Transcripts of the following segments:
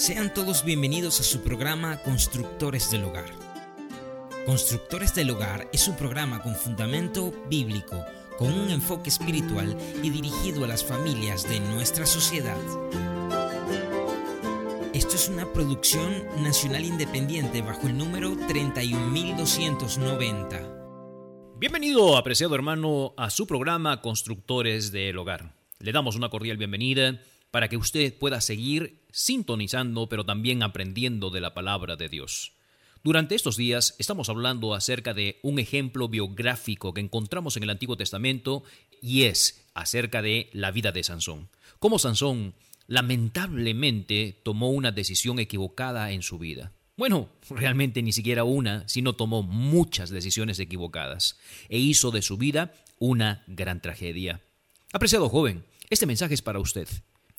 Sean todos bienvenidos a su programa Constructores del Hogar. Constructores del Hogar es un programa con fundamento bíblico, con un enfoque espiritual y dirigido a las familias de nuestra sociedad. Esto es una producción nacional independiente bajo el número 31290. Bienvenido, apreciado hermano, a su programa Constructores del Hogar. Le damos una cordial bienvenida para que usted pueda seguir sintonizando, pero también aprendiendo de la palabra de Dios. Durante estos días estamos hablando acerca de un ejemplo biográfico que encontramos en el Antiguo Testamento y es acerca de la vida de Sansón. Cómo Sansón lamentablemente tomó una decisión equivocada en su vida. Bueno, realmente ni siquiera una, sino tomó muchas decisiones equivocadas e hizo de su vida una gran tragedia. Apreciado joven, este mensaje es para usted.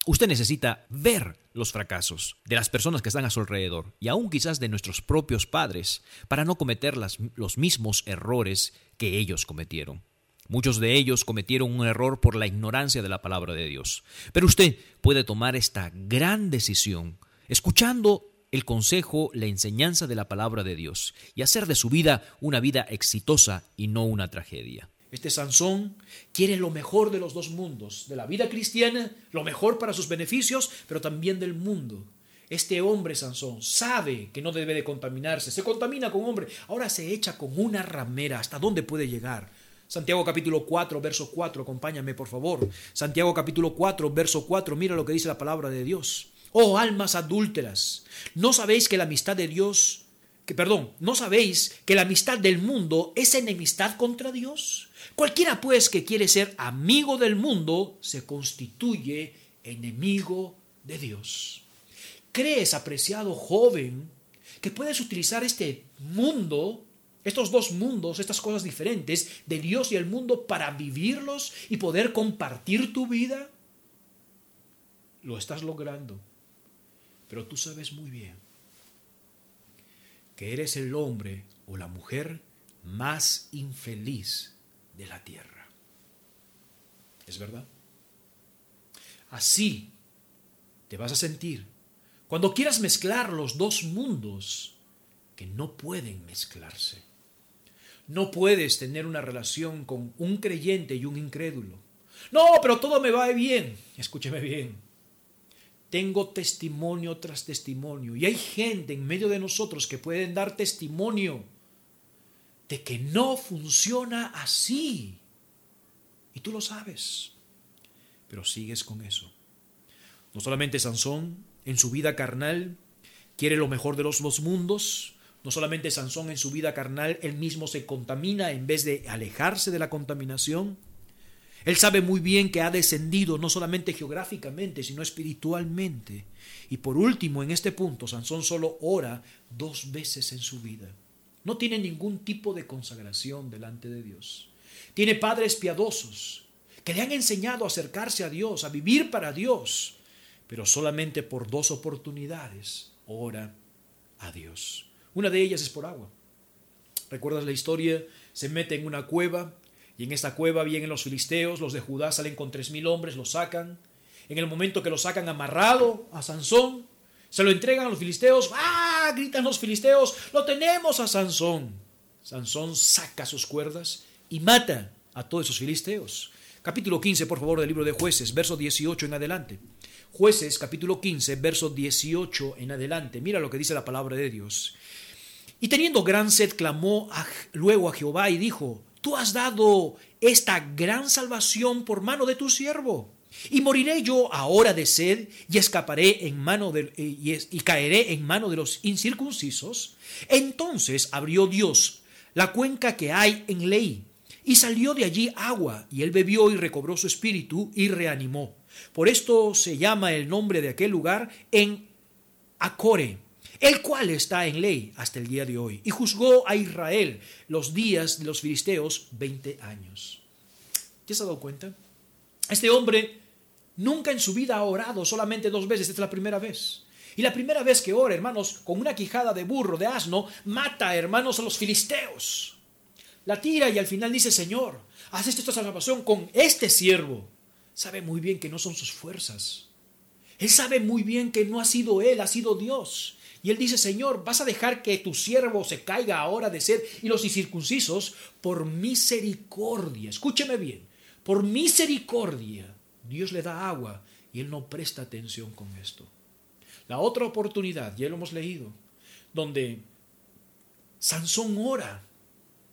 Usted necesita ver los fracasos de las personas que están a su alrededor y aún quizás de nuestros propios padres para no cometer los mismos errores que ellos cometieron. Muchos de ellos cometieron un error por la ignorancia de la palabra de Dios. Pero usted puede tomar esta gran decisión escuchando el consejo, la enseñanza de la palabra de Dios y hacer de su vida una vida exitosa y no una tragedia. Este Sansón quiere lo mejor de los dos mundos, de la vida cristiana, lo mejor para sus beneficios, pero también del mundo. Este hombre Sansón sabe que no debe de contaminarse, se contamina con hombre, ahora se echa con una ramera, ¿hasta dónde puede llegar? Santiago capítulo 4, verso 4, acompáñame por favor. Santiago capítulo 4, verso 4, mira lo que dice la palabra de Dios. Oh almas adúlteras, ¿no sabéis que la amistad de Dios, que perdón, ¿no sabéis que la amistad del mundo es enemistad contra Dios? Cualquiera pues que quiere ser amigo del mundo se constituye enemigo de Dios. ¿Crees, apreciado joven, que puedes utilizar este mundo, estos dos mundos, estas cosas diferentes de Dios y el mundo para vivirlos y poder compartir tu vida? Lo estás logrando. Pero tú sabes muy bien que eres el hombre o la mujer más infeliz de la tierra. ¿Es verdad? Así te vas a sentir cuando quieras mezclar los dos mundos que no pueden mezclarse. No puedes tener una relación con un creyente y un incrédulo. No, pero todo me va bien. Escúcheme bien. Tengo testimonio tras testimonio y hay gente en medio de nosotros que pueden dar testimonio de que no funciona así. Y tú lo sabes, pero sigues con eso. No solamente Sansón en su vida carnal quiere lo mejor de los dos mundos, no solamente Sansón en su vida carnal, él mismo se contamina en vez de alejarse de la contaminación. Él sabe muy bien que ha descendido no solamente geográficamente, sino espiritualmente. Y por último, en este punto, Sansón solo ora dos veces en su vida. No tiene ningún tipo de consagración delante de Dios. Tiene padres piadosos que le han enseñado a acercarse a Dios, a vivir para Dios, pero solamente por dos oportunidades ora a Dios. Una de ellas es por agua. ¿Recuerdas la historia? Se mete en una cueva y en esta cueva vienen los filisteos, los de Judá salen con tres mil hombres, lo sacan. En el momento que lo sacan amarrado a Sansón, se lo entregan a los filisteos. ¡Ah! Gritan los filisteos. Lo tenemos a Sansón. Sansón saca sus cuerdas y mata a todos esos filisteos. Capítulo 15, por favor, del libro de jueces, verso 18 en adelante. Jueces, capítulo 15, verso 18 en adelante. Mira lo que dice la palabra de Dios. Y teniendo gran sed, clamó luego a Jehová y dijo, Tú has dado esta gran salvación por mano de tu siervo y moriré yo ahora de sed y escaparé en mano de, eh, y, caeré en mano de los incircuncisos. Entonces abrió Dios la cuenca que hay en ley y salió de allí agua y él bebió y recobró su espíritu y reanimó. Por esto se llama el nombre de aquel lugar en Acore, el cual está en ley hasta el día de hoy, y juzgó a Israel los días de los filisteos veinte años. ¿Te has dado cuenta? Este hombre Nunca en su vida ha orado solamente dos veces, esta es la primera vez. Y la primera vez que ora, hermanos, con una quijada de burro, de asno, mata, hermanos, a los filisteos. La tira y al final dice, Señor, haz esta salvación con este siervo. Sabe muy bien que no son sus fuerzas. Él sabe muy bien que no ha sido él, ha sido Dios. Y él dice, Señor, ¿vas a dejar que tu siervo se caiga ahora de ser y los incircuncisos? Por misericordia, escúcheme bien, por misericordia, Dios le da agua y él no presta atención con esto. La otra oportunidad, ya lo hemos leído, donde Sansón ora,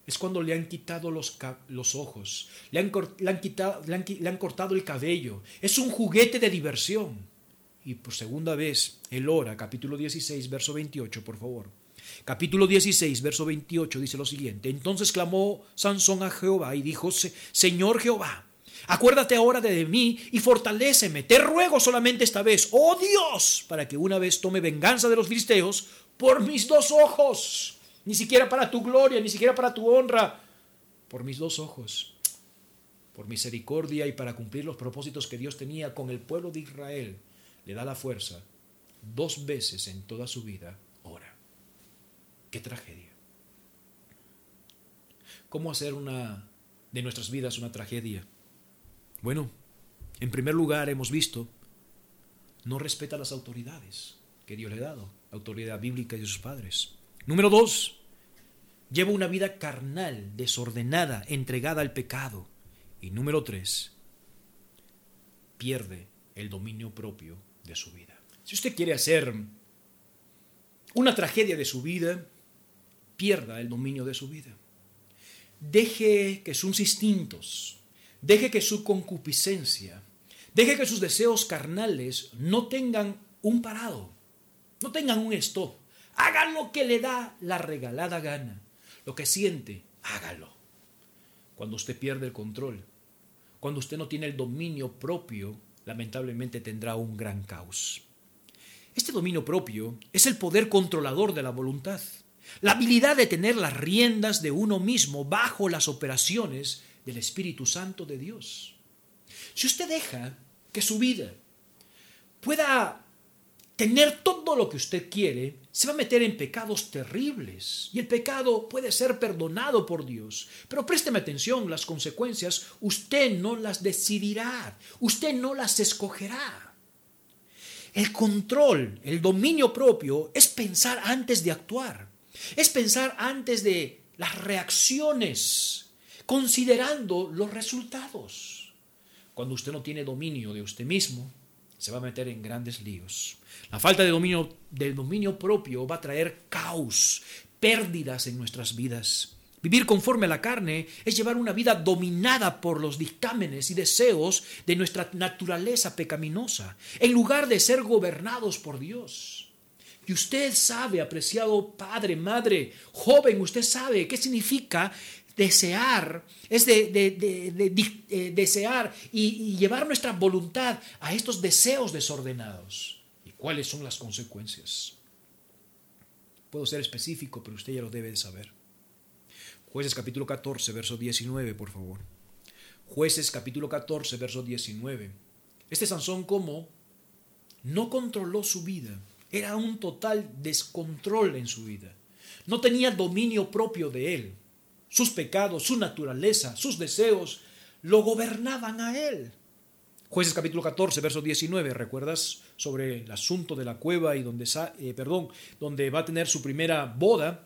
es cuando le han quitado los, los ojos, le han, le, han quitado, le, han, le han cortado el cabello, es un juguete de diversión y por segunda vez él ora, capítulo 16, verso 28, por favor. Capítulo 16, verso 28 dice lo siguiente. Entonces clamó Sansón a Jehová y dijo, Señor Jehová, acuérdate ahora de mí y fortaléceme. Te ruego solamente esta vez, oh Dios, para que una vez tome venganza de los filisteos por mis dos ojos. Ni siquiera para tu gloria, ni siquiera para tu honra, por mis dos ojos. Por misericordia y para cumplir los propósitos que Dios tenía con el pueblo de Israel le da la fuerza, dos veces en toda su vida ora. ¡Qué tragedia! ¿Cómo hacer una de nuestras vidas una tragedia? Bueno, en primer lugar hemos visto, no respeta las autoridades que Dios le ha dado, autoridad bíblica y de sus padres. Número dos, lleva una vida carnal, desordenada, entregada al pecado. Y número tres, pierde el dominio propio de su vida. Si usted quiere hacer una tragedia de su vida, pierda el dominio de su vida. Deje que sus instintos, deje que su concupiscencia, deje que sus deseos carnales no tengan un parado, no tengan un stop. Haga lo que le da la regalada gana. Lo que siente, hágalo. Cuando usted pierde el control, cuando usted no tiene el dominio propio lamentablemente tendrá un gran caos. Este dominio propio es el poder controlador de la voluntad, la habilidad de tener las riendas de uno mismo bajo las operaciones del Espíritu Santo de Dios. Si usted deja que su vida pueda tener todo lo que usted quiere, se va a meter en pecados terribles. Y el pecado puede ser perdonado por Dios. Pero présteme atención, las consecuencias usted no las decidirá, usted no las escogerá. El control, el dominio propio es pensar antes de actuar, es pensar antes de las reacciones, considerando los resultados. Cuando usted no tiene dominio de usted mismo, se va a meter en grandes líos. La falta de dominio, propio va a traer caos, pérdidas en nuestras vidas. Vivir conforme a la carne es llevar una vida dominada por los dictámenes y deseos de nuestra naturaleza pecaminosa, en lugar de ser gobernados por Dios. Y usted sabe, apreciado padre, madre, joven, usted sabe qué significa desear, es de, eh, desear y llevar nuestra voluntad a estos deseos desordenados cuáles son las consecuencias. Puedo ser específico, pero usted ya lo debe de saber. Jueces capítulo 14, verso 19, por favor. Jueces capítulo 14, verso 19. Este Sansón como no controló su vida. Era un total descontrol en su vida. No tenía dominio propio de él. Sus pecados, su naturaleza, sus deseos lo gobernaban a él. Jueces capítulo 14, verso 19, ¿recuerdas sobre el asunto de la cueva y donde, eh, perdón, donde va a tener su primera boda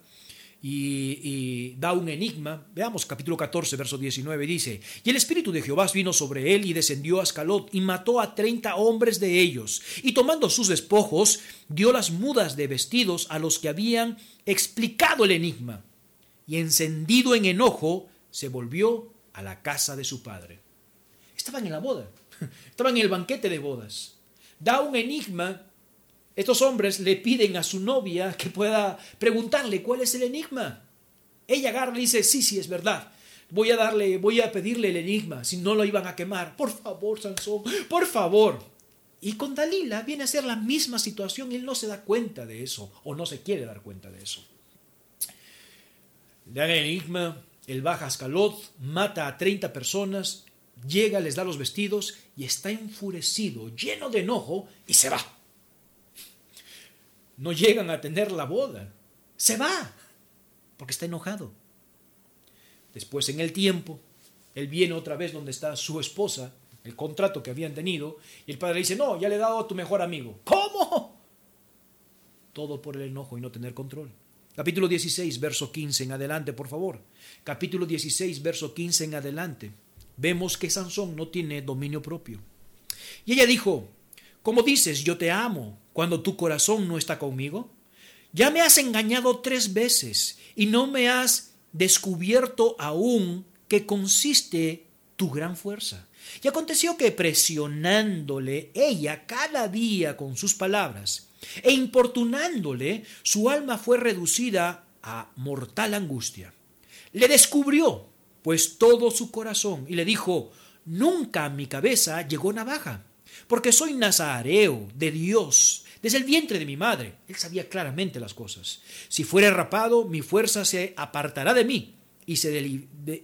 y, da un enigma? Veamos capítulo 14, verso 19, dice, y el Espíritu de Jehová vino sobre él y descendió a Ascalot y mató a treinta hombres de ellos, y tomando sus despojos, dio las mudas de vestidos a los que habían explicado el enigma, y encendido en enojo, se volvió a la casa de su padre. Estaban en la boda Estaban en el banquete de bodas. Da un enigma. Estos hombres le piden a su novia que pueda preguntarle cuál es el enigma. Ella agarra y dice, sí, sí, es verdad. Voy a darle, voy a pedirle el enigma, si no lo iban a quemar. Por favor, Sansón, por favor. Y con Dalila viene a ser la misma situación él no se da cuenta de eso, o no se quiere dar cuenta de eso. Le da el enigma, él baja Ascalot, mata a 30 personas, llega, les da los vestidos y está enfurecido, lleno de enojo, y se va. No llegan a tener la boda. Se va, porque está enojado. Después, en el tiempo, él viene otra vez donde está su esposa, el contrato que habían tenido, y el padre le dice, no, ya le he dado a tu mejor amigo. ¿Cómo? Todo por el enojo y no tener control. Capítulo 16, verso 15 en adelante, por favor. Capítulo 16, verso 15 en adelante. Vemos que Sansón no tiene dominio propio. Y ella dijo, ¿cómo dices, yo te amo, cuando tu corazón no está conmigo? Ya me has engañado tres veces y no me has descubierto aún qué consiste tu gran fuerza. Y aconteció que presionándole ella cada día con sus palabras e importunándole, su alma fue reducida a mortal angustia. Le descubrió, pues, todo su corazón y le dijo, nunca a mi cabeza llegó navaja, porque soy nazareo de Dios desde el vientre de mi madre. Él sabía claramente las cosas. Si fuere rapado, mi fuerza se apartará de mí y, se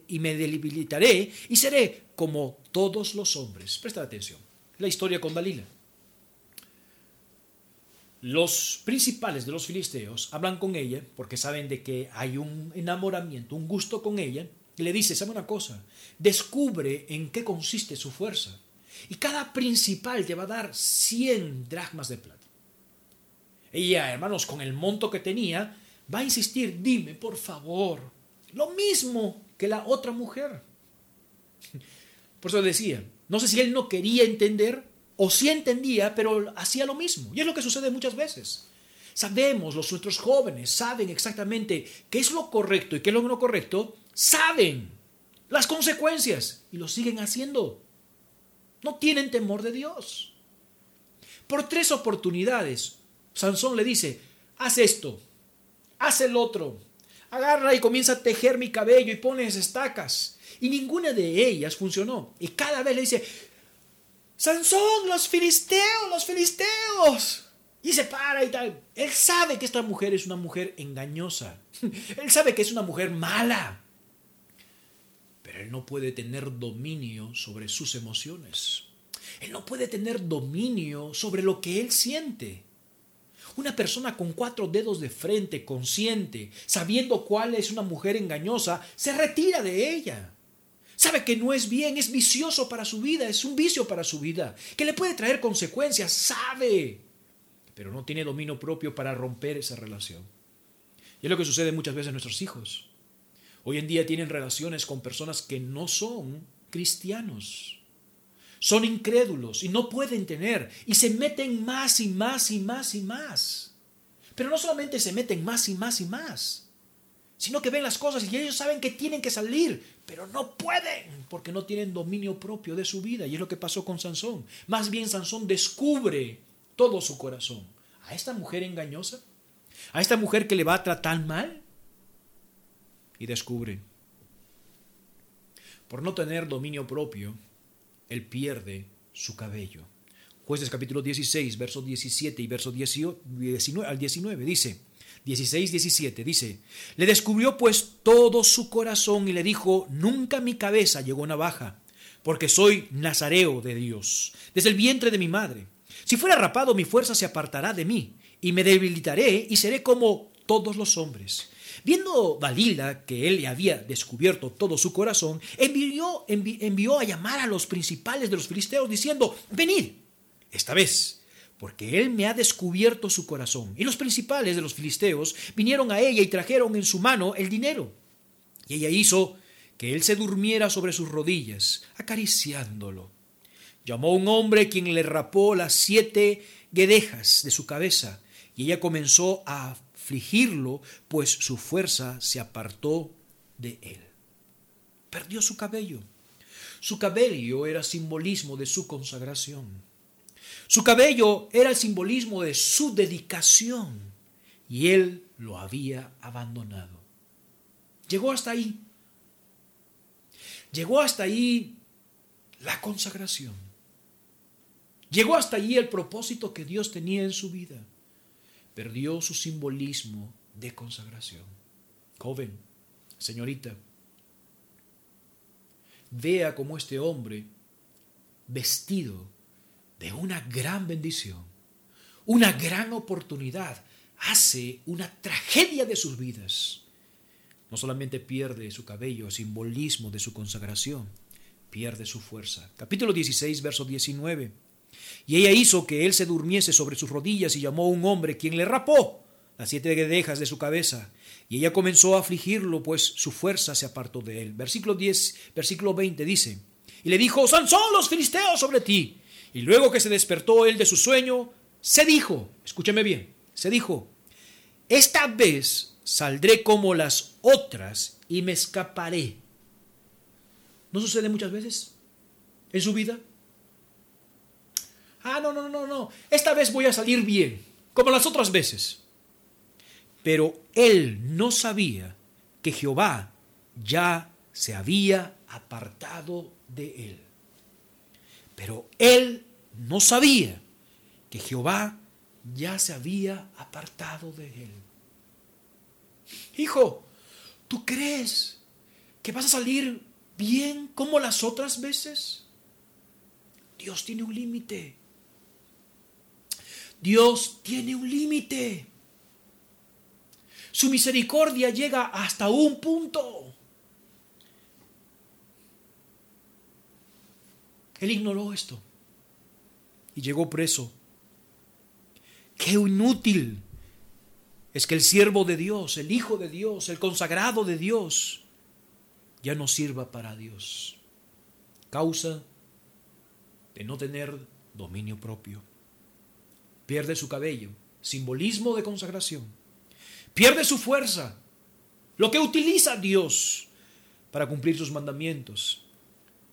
y me debilitaré y seré como todos los hombres. Presta atención. La historia con Dalila. Los principales de los filisteos hablan con ella porque saben de que hay un enamoramiento, un gusto con ella, le dice, ¿sabe una cosa? Descubre en qué consiste su fuerza. Y cada principal te va a dar 100 dracmas de plata. Ella, hermanos, con el monto que tenía, va a insistir, dime, por favor, lo mismo que la otra mujer. Por eso decía, no sé si él no quería entender o sí entendía, pero hacía lo mismo. Y es lo que sucede muchas veces. Sabemos, los nuestros jóvenes saben exactamente qué es lo correcto y qué es lo no correcto, saben las consecuencias y lo siguen haciendo. No tienen temor de Dios. Por tres oportunidades, Sansón le dice, haz esto, haz el otro, agarra y comienza a tejer mi cabello y pones estacas. Y ninguna de ellas funcionó. Y cada vez le dice, Sansón, los filisteos, los filisteos. Y se para y tal. Él sabe que esta mujer es una mujer engañosa. Él sabe que es una mujer mala. Él no puede tener dominio sobre sus emociones. Él no puede tener dominio sobre lo que él siente. Una persona con cuatro dedos de frente, consciente, sabiendo cuál es una mujer engañosa, se retira de ella. Sabe que no es bien, es vicioso para su vida, es un vicio para su vida, que le puede traer consecuencias, sabe, pero no tiene dominio propio para romper esa relación. Y es lo que sucede muchas veces a nuestros hijos. Hoy en día tienen relaciones con personas que no son cristianos. Son incrédulos y no pueden tener y se meten más y más y más y más. Pero no solamente se meten más y más y más, sino que ven las cosas y ellos saben que tienen que salir, pero no pueden porque no tienen dominio propio de su vida. Y es lo que pasó con Sansón. Más bien Sansón descubre todo su corazón. A esta mujer engañosa, a esta mujer que le va a tratar mal, y descubre. Por no tener dominio propio, él pierde su cabello. Jueces capítulo 16, versos 17 y verso 19, al 19 dice, 16, 17, dice, le descubrió pues todo su corazón y le dijo, nunca mi cabeza llegó navaja, porque soy nazareo de Dios, desde el vientre de mi madre. Si fuera rapado, mi fuerza se apartará de mí, y me debilitaré y seré como todos los hombres. Viendo Dalila que él le había descubierto todo su corazón, envió, envió a llamar a los principales de los filisteos diciendo, venid, esta vez porque él me ha descubierto su corazón. Y los principales de los filisteos vinieron a ella y trajeron en su mano el dinero. Y ella hizo que él se durmiera sobre sus rodillas, acariciándolo. Llamó a un hombre quien le rapó las siete guedejas de su cabeza, y ella comenzó a pues su fuerza se apartó de él. Perdió su cabello. Su cabello era simbolismo de su consagración. Su cabello era el simbolismo de su dedicación y él lo había abandonado. Llegó hasta ahí. Llegó hasta ahí la consagración. Llegó hasta ahí el propósito que Dios tenía en su vida. Perdió su simbolismo de consagración. Joven, señorita, vea cómo este hombre, vestido de una gran bendición, una gran oportunidad, hace una tragedia de sus vidas. No solamente pierde su cabello, simbolismo de su consagración, pierde su fuerza. Capítulo 16, verso 19. Y ella hizo que él se durmiese sobre sus rodillas y llamó a un hombre, quien le rapó las siete guedejas de su cabeza. Y ella comenzó a afligirlo, pues su fuerza se apartó de él. Versículo 10, versículo 20 dice, y le dijo, Sansón, los filisteos sobre ti. Y luego que se despertó él de su sueño, se dijo, escúcheme bien, se dijo, esta vez saldré como las otras y me escaparé. ¿No sucede muchas veces en su vida? Ah, no, no, no, no. Esta vez voy a salir bien, como las otras veces. Pero él no sabía que Jehová ya se había apartado de él. Pero él no sabía que Jehová ya se había apartado de él. Hijo, ¿tú crees que vas a salir bien como las otras veces? Dios tiene un límite. Dios tiene un límite. Su misericordia llega hasta un punto. Él ignoró esto y llegó preso. Qué inútil es que el siervo de Dios, el Hijo de Dios, el consagrado de Dios, ya no sirva para Dios. Causa de no tener dominio propio. Pierde su cabello, simbolismo de consagración. Pierde su fuerza, lo que utiliza Dios para cumplir sus mandamientos.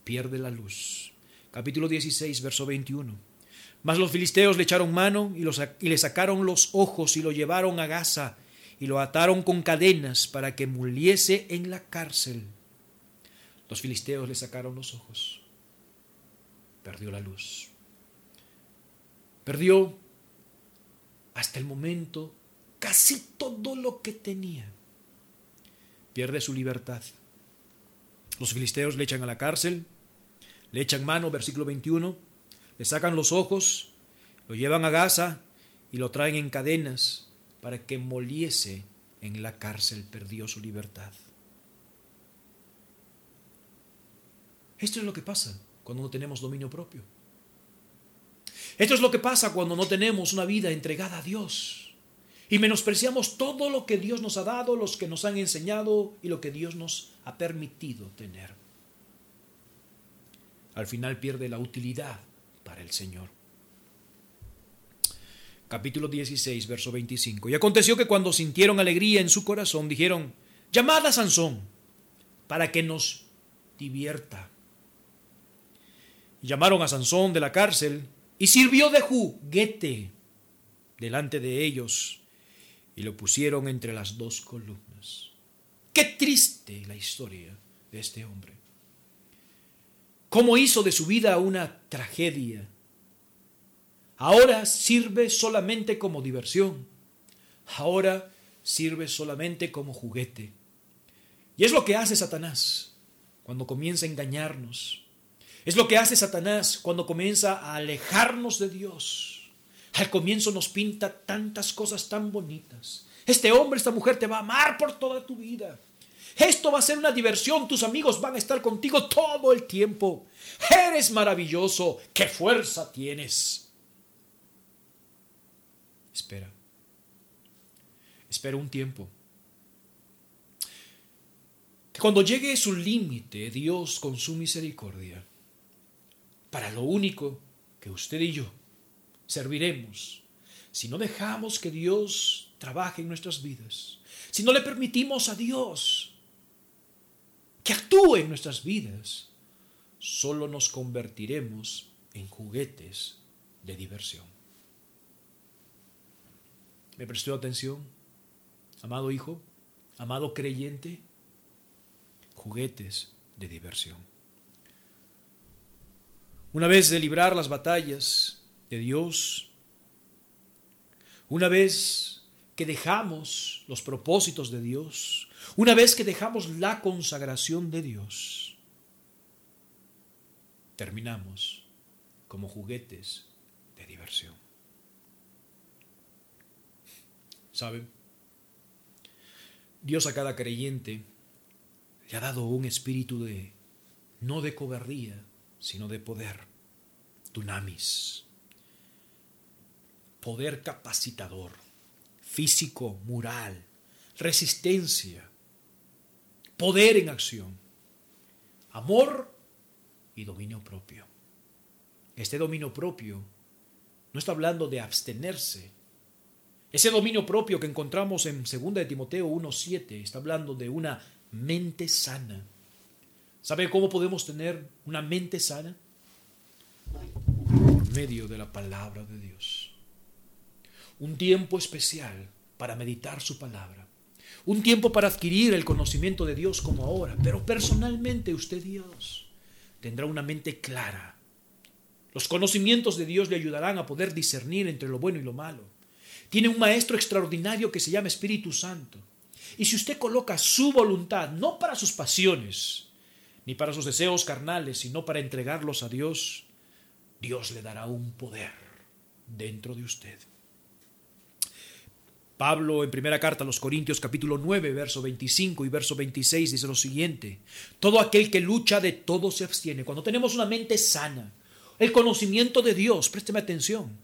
Pierde la luz. Capítulo 16, verso 21. Mas los filisteos le echaron mano y, y, le sacaron los ojos y lo llevaron a Gaza y lo ataron con cadenas para que muriese en la cárcel. Los filisteos le sacaron los ojos. Perdió la luz. Perdió hasta el momento casi todo lo que tenía. Pierde su libertad. Los filisteos le echan a la cárcel, le echan mano, versículo 21, le sacan los ojos, lo llevan a Gaza y lo traen en cadenas para que moliese en la cárcel, perdió su libertad. Esto es lo que pasa cuando no tenemos dominio propio. Esto es lo que pasa cuando no tenemos una vida entregada a Dios y menospreciamos todo lo que Dios nos ha dado, los que nos han enseñado y lo que Dios nos ha permitido tener. Al final pierde la utilidad para el Señor. Capítulo 16, verso 25. Y aconteció que cuando sintieron alegría en su corazón, dijeron, llamad a Sansón para que nos divierta. Y llamaron a Sansón de la cárcel y sirvió de juguete delante de ellos y lo pusieron entre las dos columnas. Qué triste la historia de este hombre cómo hizo de su vida una tragedia. Ahora sirve solamente como diversión. Ahora sirve solamente como juguete. Y es lo que hace Satanás cuando comienza a engañarnos. Es lo que hace Satanás cuando comienza a alejarnos de Dios. Al comienzo nos pinta tantas cosas tan bonitas. Este hombre, esta mujer te va a amar por toda tu vida. Esto va a ser una diversión, tus amigos van a estar contigo todo el tiempo. Eres maravilloso, qué fuerza tienes. Espera, espera un tiempo. Que cuando llegue su límite, Dios con su misericordia, para lo único que usted y yo serviremos, si no dejamos que Dios trabaje en nuestras vidas, si no le permitimos a Dios que actúe en nuestras vidas, solo nos convertiremos en juguetes de diversión. ¿Me prestó atención? Amado hijo, amado creyente, juguetes de diversión. Una vez de librar las batallas de Dios, una vez que dejamos los propósitos de Dios, una vez que dejamos la consagración de Dios, terminamos como juguetes de diversión. ¿Saben? Dios a cada creyente le ha dado un espíritu de no de cobardía, sino de poder. Dunamis. Poder capacitador, físico, moral, resistencia, poder en acción, amor y dominio propio. Este dominio propio no está hablando de abstenerse. Ese dominio propio que encontramos en 2 de Timoteo 1.7 está hablando de una mente sana. ¿Sabe cómo podemos tener una mente sana? Por medio de la palabra de Dios. Un tiempo especial para meditar su palabra. Un tiempo para adquirir el conocimiento de Dios como ahora. Pero personalmente usted, Dios, tendrá una mente clara. Los conocimientos de Dios le ayudarán a poder discernir entre lo bueno y lo malo. Tiene un maestro extraordinario que se llama Espíritu Santo. Y si usted coloca su voluntad, no para sus pasiones, ni para sus deseos carnales, sino para entregarlos a Dios, Dios le dará un poder dentro de usted. Pablo en primera carta a los Corintios capítulo 9, verso 25 y verso 26 dice lo siguiente, todo aquel que lucha de todo se abstiene. Cuando tenemos una mente sana, el conocimiento de Dios, présteme atención,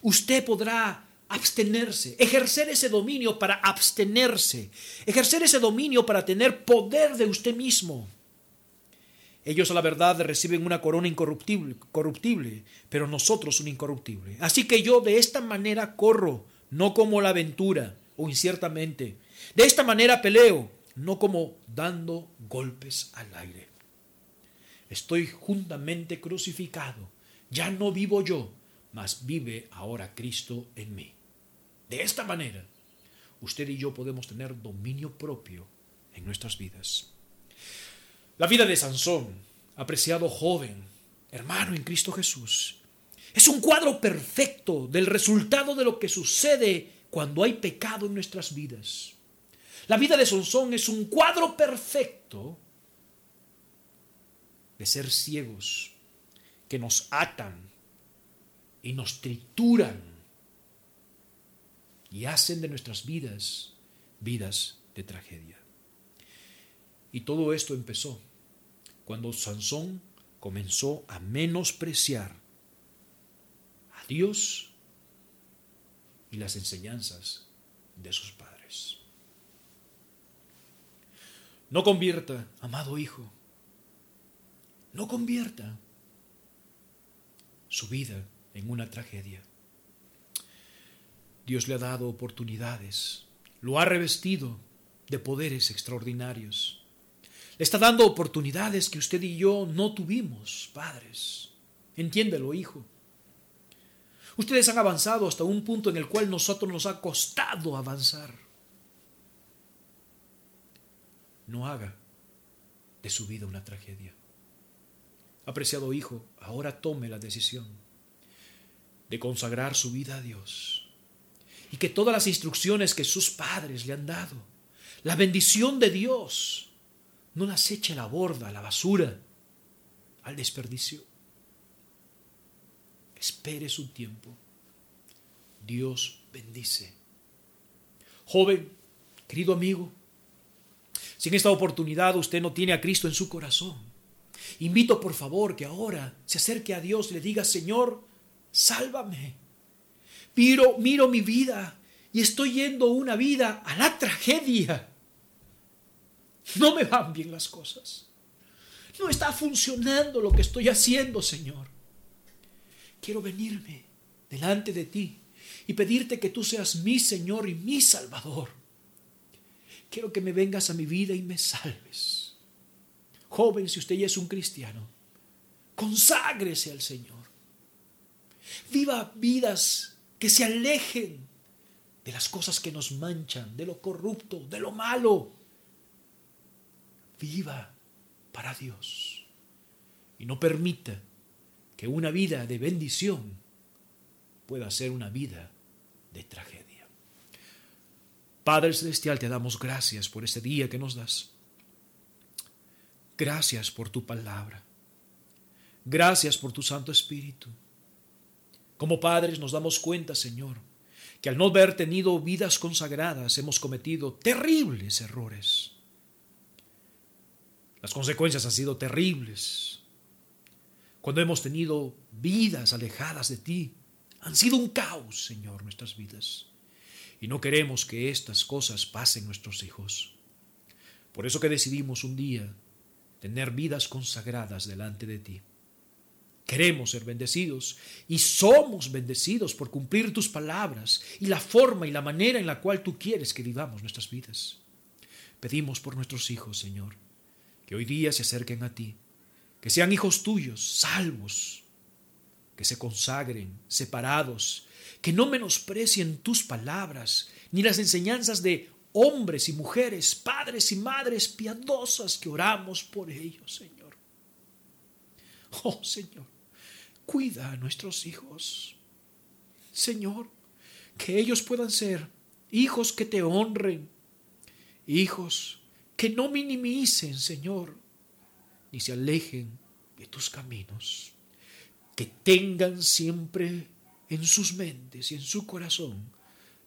usted podrá abstenerse, ejercer ese dominio para abstenerse, ejercer ese dominio para tener poder de usted mismo. Ellos a la verdad reciben una corona incorruptible, corruptible, pero nosotros un incorruptible. Así que yo de esta manera corro, no como la aventura o inciertamente. De esta manera peleo, no como dando golpes al aire. Estoy juntamente crucificado. Ya no vivo yo, mas vive ahora Cristo en mí. De esta manera, usted y yo podemos tener dominio propio en nuestras vidas. La vida de Sansón, apreciado joven, hermano en Cristo Jesús, es un cuadro perfecto del resultado de lo que sucede cuando hay pecado en nuestras vidas. La vida de Sansón es un cuadro perfecto de ser ciegos que nos atan y nos trituran y hacen de nuestras vidas vidas de tragedia. Y todo esto empezó cuando Sansón comenzó a menospreciar a Dios y las enseñanzas de sus padres. No convierta, amado hijo, no convierta su vida en una tragedia. Dios le ha dado oportunidades, lo ha revestido de poderes extraordinarios. Le está dando oportunidades que usted y yo no tuvimos, padres. Entiéndelo, hijo. Ustedes han avanzado hasta un punto en el cual nosotros nos ha costado avanzar. No haga de su vida una tragedia. Apreciado hijo, ahora tome la decisión de consagrar su vida a Dios y que todas las instrucciones que sus padres le han dado, la bendición de Dios, no las eche a la borda, a la basura, al desperdicio. Espere su tiempo. Dios bendice. Joven, querido amigo, si en esta oportunidad usted no tiene a Cristo en su corazón, invito por favor que ahora se acerque a Dios y le diga, Señor, sálvame. Miro, miro mi vida y estoy yendo una vida a la tragedia. No me van bien las cosas. No está funcionando lo que estoy haciendo, Señor. Quiero venirme delante de ti y pedirte que tú seas mi Señor y mi Salvador. Quiero que me vengas a mi vida y me salves. Joven, si usted ya es un cristiano, conságrese al Señor. Viva vidas que se alejen de las cosas que nos manchan, de lo corrupto, de lo malo. Viva para Dios y no permita que una vida de bendición pueda ser una vida de tragedia. Padre Celestial, te damos gracias por este día que nos das. Gracias por tu palabra. Gracias por tu Santo Espíritu. Como padres nos damos cuenta, Señor, que al no haber tenido vidas consagradas hemos cometido terribles errores. Las consecuencias han sido terribles. Cuando hemos tenido vidas alejadas de ti, han sido un caos, Señor, nuestras vidas. Y no queremos que estas cosas pasen nuestros hijos. Por eso que decidimos un día tener vidas consagradas delante de ti. Queremos ser bendecidos y somos bendecidos por cumplir tus palabras y la forma y la manera en la cual tú quieres que vivamos nuestras vidas. Pedimos por nuestros hijos, Señor, que hoy día se acerquen a ti, que sean hijos tuyos, salvos, que se consagren, separados, que no menosprecien tus palabras ni las enseñanzas de hombres y mujeres, padres y madres piadosas que oramos por ellos, Señor. Oh Señor, Cuida a nuestros hijos. Señor, que ellos puedan ser hijos que te honren, hijos que no minimicen, Señor, ni se alejen de tus caminos, que tengan siempre en sus mentes y en su corazón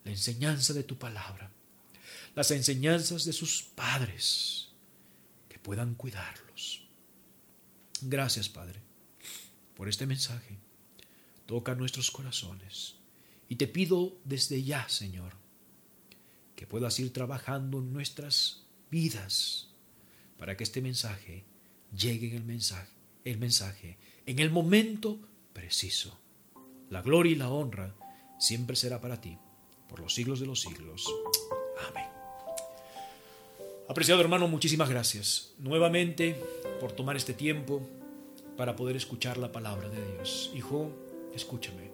la enseñanza de tu palabra, las enseñanzas de sus padres, que puedan cuidarlos. Gracias, Padre por este mensaje. Toca nuestros corazones. Y te pido desde ya, Señor, que puedas ir trabajando en nuestras vidas para que este mensaje llegue en el mensaje, el mensaje en el momento preciso. La gloria y la honra siempre será para ti, por los siglos de los siglos. Amén. Apreciado hermano, muchísimas gracias nuevamente por tomar este tiempo para poder escuchar la palabra de Dios. Hijo, escúchame.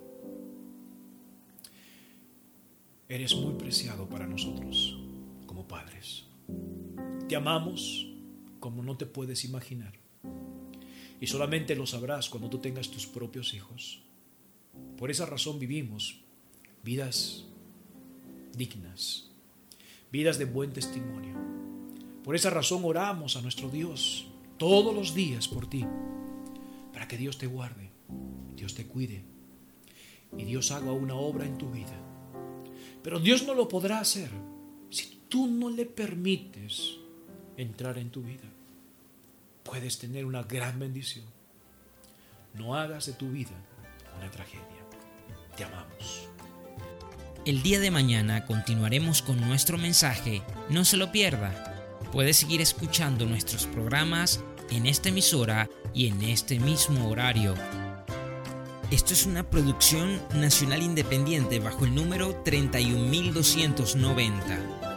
Eres muy preciado para nosotros como padres. Te amamos como no te puedes imaginar. Y solamente lo sabrás cuando tú tengas tus propios hijos. Por esa razón vivimos vidas dignas, vidas de buen testimonio. Por esa razón oramos a nuestro Dios todos los días por ti para que Dios te guarde, Dios te cuide y Dios haga una obra en tu vida. Pero Dios no lo podrá hacer si tú no le permites entrar en tu vida. Puedes tener una gran bendición. No hagas de tu vida una tragedia. Te amamos. El día de mañana continuaremos con nuestro mensaje. No se lo pierda. Puedes seguir escuchando nuestros programas en esta emisora y en este mismo horario. Esto es una producción nacional independiente bajo el número 31290.